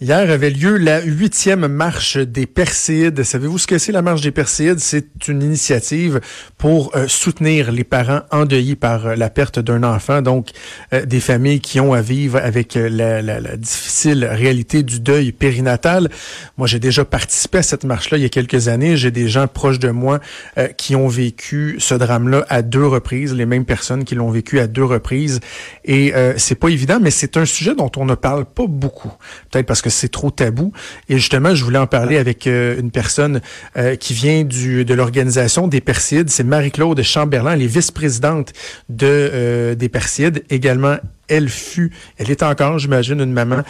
Hier avait lieu la huitième marche des Perséides. Savez-vous ce que c'est la marche des Perséides? C'est une initiative pour euh, soutenir les parents endeuillés par euh, la perte d'un enfant, donc euh, des familles qui ont à vivre avec la, difficile réalité du deuil périnatal. Moi, j'ai déjà participé à cette marche-là il y a quelques années. J'ai des gens proches de moi qui ont vécu ce drame-là à deux reprises, les mêmes personnes qui l'ont vécu à deux reprises. Et c'est pas évident, mais c'est un sujet dont on ne parle pas beaucoup. Peut-être parce que c'est trop tabou. Et justement, je voulais en parler avec euh, une personne euh, qui vient du, de l'organisation des Persides. C'est Marie-Claude Chamberlain. Elle est vice-présidente de, euh, des Persides. Également, elle fut, elle est encore, j'imagine, une maman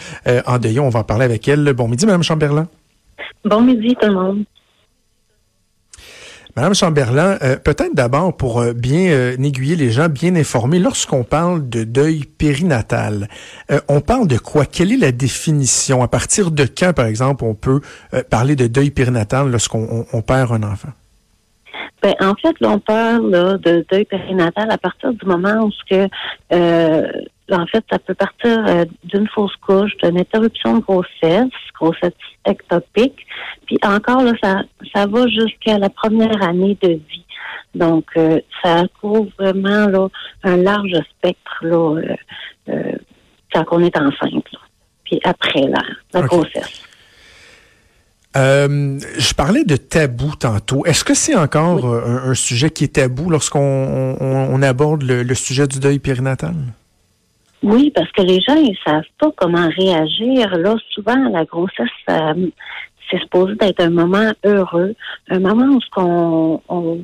en deuil. On va en parler avec elle. Bon midi, Madame Chamberlain. Bon midi, tout le monde. Madame Chamberlain, euh, peut-être d'abord pour euh, bien euh, aiguiller les gens, bien informer, lorsqu'on parle de deuil périnatal, on parle de quoi? Quelle est la définition? À partir de quand, par exemple, on peut parler de deuil périnatal lorsqu'on on, perd un enfant? Ben, en fait, là, on parle de deuil périnatal à partir du moment où ce que en fait, ça peut partir euh, d'une fausse couche, d'une interruption de grossesse, grossesse ectopique, puis encore là, ça, ça va jusqu'à la première année de vie. Donc, euh, ça couvre vraiment là, un large spectre là, euh, quand on est enceinte, puis après la, la grossesse. Je parlais de tabou tantôt. Est-ce que c'est encore un, sujet qui est tabou lorsqu'on on, aborde le, le, sujet du deuil périnatal? Oui, parce que les gens, ils savent pas comment réagir. Là, souvent, la grossesse, c'est supposé être un moment heureux, un moment où on, on,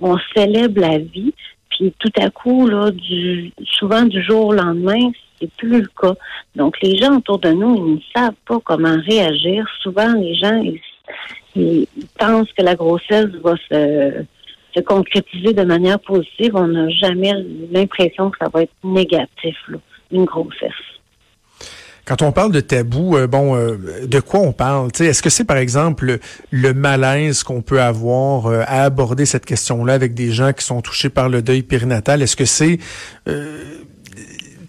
on célèbre la vie. Puis tout à coup, là, du, souvent du jour au lendemain, c'est plus le cas. Donc les gens autour de nous, ils ne savent pas comment réagir. Souvent, les gens, ils, pensent que la grossesse va se se concrétiser de manière positive, on n'a jamais l'impression que ça va être négatif. Là une grossesse. Quand on parle de tabou, euh, bon, euh, de quoi on parle? Est-ce que c'est par exemple le, malaise qu'on peut avoir euh, à aborder cette question-là avec des gens qui sont touchés par le deuil périnatal? Est-ce que c'est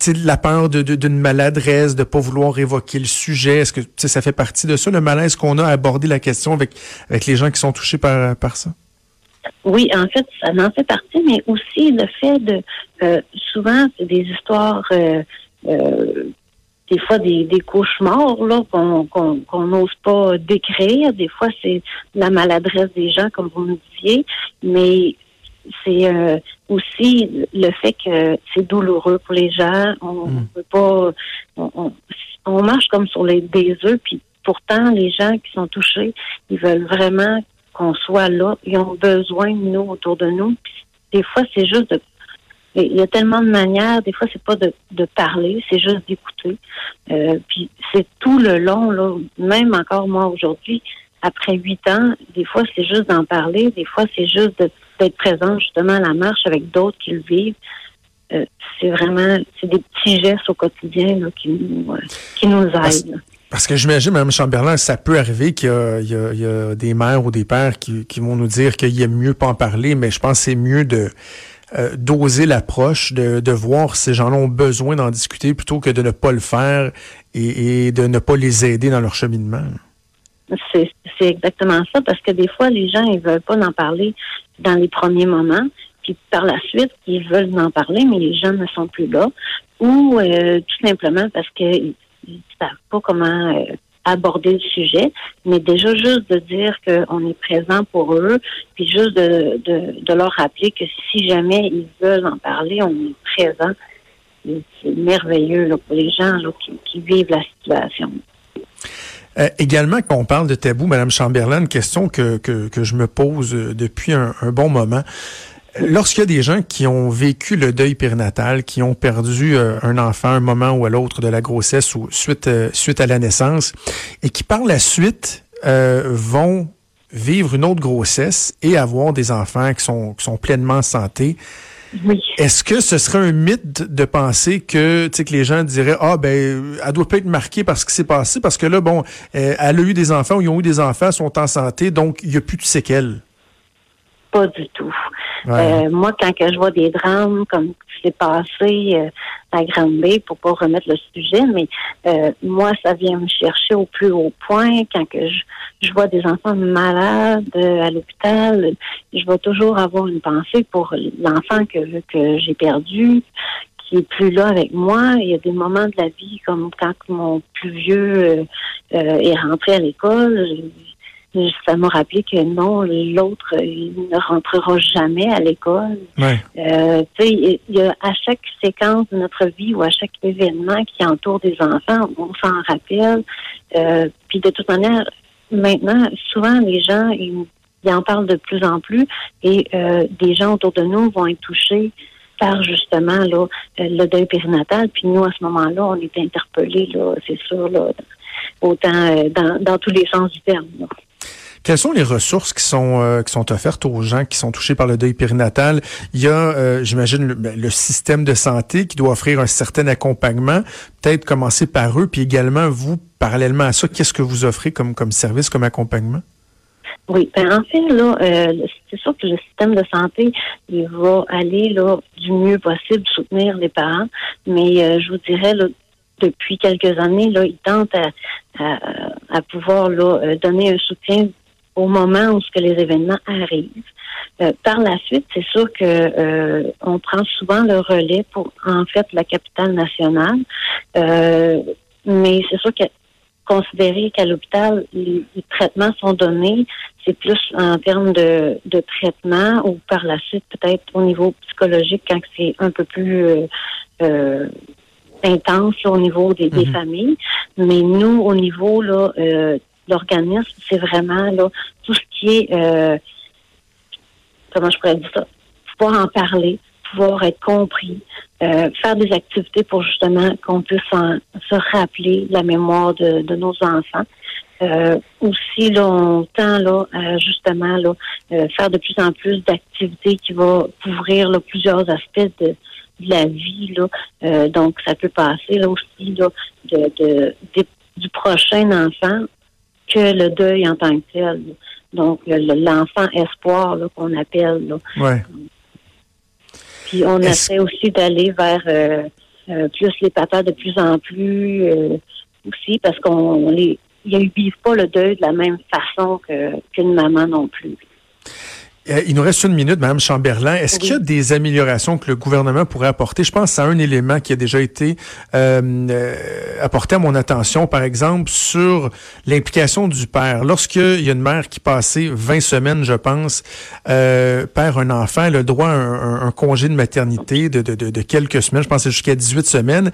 la peur d'une de, maladresse, de pas vouloir évoquer le sujet? Est-ce que ça fait partie de ça, le malaise qu'on a à aborder la question avec avec les gens qui sont touchés par par ça? Oui, en fait, ça en fait partie, mais aussi le fait de euh, souvent des histoires euh, euh, des fois des, des cauchemars là qu'on n'ose pas décrire. Des fois, c'est la maladresse des gens, comme vous me disiez, mais c'est aussi le fait que c'est douloureux pour les gens. On ne hmm. peut pas, on, on, marche comme sur les des œufs, puis pourtant les gens qui sont touchés, ils veulent vraiment qu'on soit là. Ils ont besoin de nous autour de nous. des fois, c'est juste de il y a tellement de manières. Des fois, c'est pas de, de parler, c'est juste d'écouter. Euh, puis c'est tout le long, là, même encore moi aujourd'hui, après huit ans, des fois c'est juste d'en parler, des fois c'est juste d'être présent justement à la marche avec d'autres qui le vivent. Euh, c'est vraiment c'est des petits gestes au quotidien là, qui nous euh, qui nous aident. Parce que j'imagine, Mme Chamberlain, ça peut arriver qu'il y, y, a des mères ou des pères qui, qui vont nous dire qu'il est mieux pas en parler, mais je pense que c'est mieux de euh, d'oser l'approche, de, de voir ces gens-là ont besoin d'en discuter plutôt que de ne pas le faire et, de ne pas les aider dans leur cheminement. C'est exactement ça, parce que des fois, les gens, ils veulent pas en parler dans les premiers moments, puis par la suite, ils veulent en parler, mais les gens ne sont plus là, ou euh, tout simplement parce que ils ne savent pas comment euh, aborder le sujet, mais déjà juste de dire qu'on est présent pour eux, puis juste de, de, leur rappeler que si jamais ils veulent en parler, on est présent. C'est merveilleux pour les gens là, qui, vivent la situation. Euh, également, quand on parle de tabou, Madame Chamberlain, une question que, que, que je me pose depuis un bon moment. Lorsqu'il y a des gens qui ont vécu le deuil périnatal, qui ont perdu euh, un enfant à un moment ou à l'autre de la grossesse ou suite, euh, suite à la naissance, et qui par la suite euh, vont vivre une autre grossesse et avoir des enfants qui sont, qui sont pleinement en santé, Oui. Est-ce que ce serait un mythe de penser que, que les gens diraient, ah, ben, elle doit pas être marquée par ce qui s'est passé, parce que là, bon, elle a eu des enfants ou ils ont eu des enfants, sont en santé, donc il n'y a plus de séquelles? Pas du tout. Euh, moi, quand que je vois des drames comme ce qui s'est passé euh, à Grande-Bay, pour pas remettre le sujet, mais euh, moi, ça vient me chercher au plus haut point. Quand que je, je vois des enfants malades à l'hôpital, je vais toujours avoir une pensée pour l'enfant que, que j'ai perdu, qui est plus là avec moi. Il y a des moments de la vie comme quand mon plus vieux est rentré à l'école ça m'a rappelé que non, l'autre, il ne rentrera jamais à l'école. Euh, il y a à chaque séquence de notre vie ou à chaque événement qui entoure des enfants, on s'en rappelle. Euh, puis de toute manière, maintenant, souvent les gens, ils, en parlent de plus en plus et euh, des gens autour de nous vont être touchés par justement là, le deuil périnatal. Puis nous, à ce moment-là, on est interpellés, là, c'est sûr, là, autant dans, dans tous les sens du terme. Quelles sont les ressources qui sont euh, qui sont offertes aux gens qui sont touchés par le deuil périnatal? Il y a, euh, j'imagine, ben, le, système de santé qui doit offrir un certain accompagnement. Peut-être commencer par eux, puis également vous, parallèlement à ça, qu'est-ce que vous offrez comme comme service, comme accompagnement? Oui, ben en fait, là, euh, c'est sûr que le système de santé, il va aller là du mieux possible soutenir les parents, mais je vous dirais là, depuis quelques années, là, il tente à, à, à pouvoir là, donner un soutien au moment où ce que les événements arrivent. Euh, par la suite, c'est sûr que euh, on prend souvent le relais pour en fait la capitale nationale, euh, mais c'est sûr que considérer qu'à l'hôpital les, traitements sont donnés, c'est plus en termes de, de traitement ou par la suite peut-être au niveau psychologique quand c'est un peu plus intense au niveau des, des, mhm. familles. Mais nous, au niveau là, l'organisme, c'est vraiment là tout ce qui est euh, comment je pourrais dire ça, pouvoir en parler, pouvoir être compris, euh, faire des activités pour justement qu'on puisse se rappeler la mémoire de, nos enfants. Euh, aussi, là, on tend là, justement là, faire de plus en plus d'activités qui vont couvrir là, plusieurs aspects de, la vie. Là. donc, ça peut passer là aussi là, de, du prochain enfant que le deuil en tant que tel. Donc, l'enfant espoir qu'on appelle. Là. Puis on essaie aussi d'aller vers euh, euh, plus les papas de plus en plus euh, aussi parce qu'on les ils vivent pas le deuil de la même façon qu'une maman non plus. Euh, il nous reste une minute, Madame Chamberlain. Est-ce qu'il y a des améliorations que le gouvernement pourrait apporter? Je pense à un élément qui a déjà été euh, euh, apporté à mon attention, par exemple, sur l'implication du père. Lorsqu'il y a une mère qui passait 20 semaines, je pense, euh, perd un enfant, elle a droit à un, congé de maternité de, de, de, quelques semaines, je pense jusqu'à 18 semaines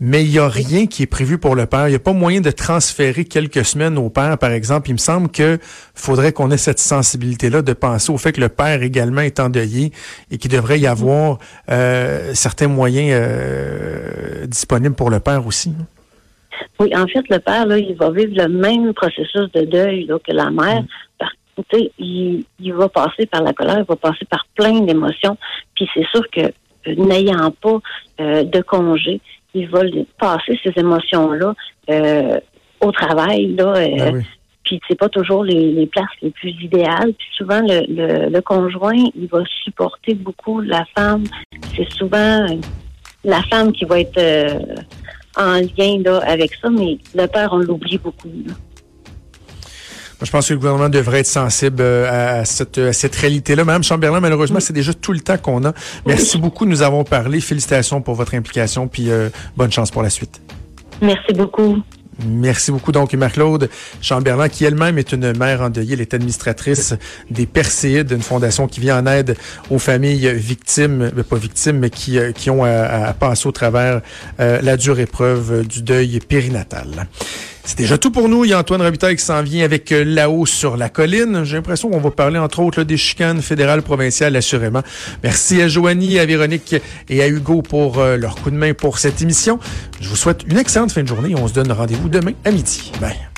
mais il n'y a rien qui est prévu pour le père. Il n'y a pas moyen de transférer quelques semaines au père, par exemple. Il me semble que faudrait qu'on ait cette sensibilité-là de penser au fait que le père également est endeuillé et qu'il devrait y avoir euh, certains moyens euh, disponibles pour le père aussi. Oui, en fait, le père, là, il va vivre le même processus de deuil que la mère. Mm. Par il, il va passer par la colère, il va passer par plein d'émotions. Puis c'est sûr que euh, n'ayant pas de congé, ils veulent passer ces émotions-là euh, au travail. Là, euh, ben Puis c'est pas toujours les, places les plus idéales. Puis souvent le, le, conjoint, il va supporter beaucoup la femme. C'est souvent la femme qui va être euh, en lien là, avec ça, mais le père, on l'oublie beaucoup. Là je pense que le gouvernement devrait être sensible euh, à cette, cette réalité-là. Madame Chamberlain, malheureusement, c'est déjà tout le temps qu'on a. Merci beaucoup. Nous avons parlé. Félicitations pour votre implication, puis euh, bonne chance pour la suite. Merci beaucoup. Merci beaucoup. Donc, Marc-Claude Chamberlain, qui elle-même est une mère endeuillée, elle est administratrice des Perséides, une fondation qui vient en aide aux familles victimes, mais pas victimes, mais qui, euh, qui ont à, passer au travers la dure épreuve du deuil périnatal. C'est déjà tout pour nous. Il y a Antoine Robitaille qui s'en vient avec euh, là-haut sur la colline. J'ai l'impression qu'on va parler entre autres des chicanes fédérales, provinciales, assurément. Merci à Joanie, à Véronique et à Hugo pour euh, leur coup de main pour cette émission. Je vous souhaite une excellente fin de journée. On se donne rendez-vous demain à midi. Bye.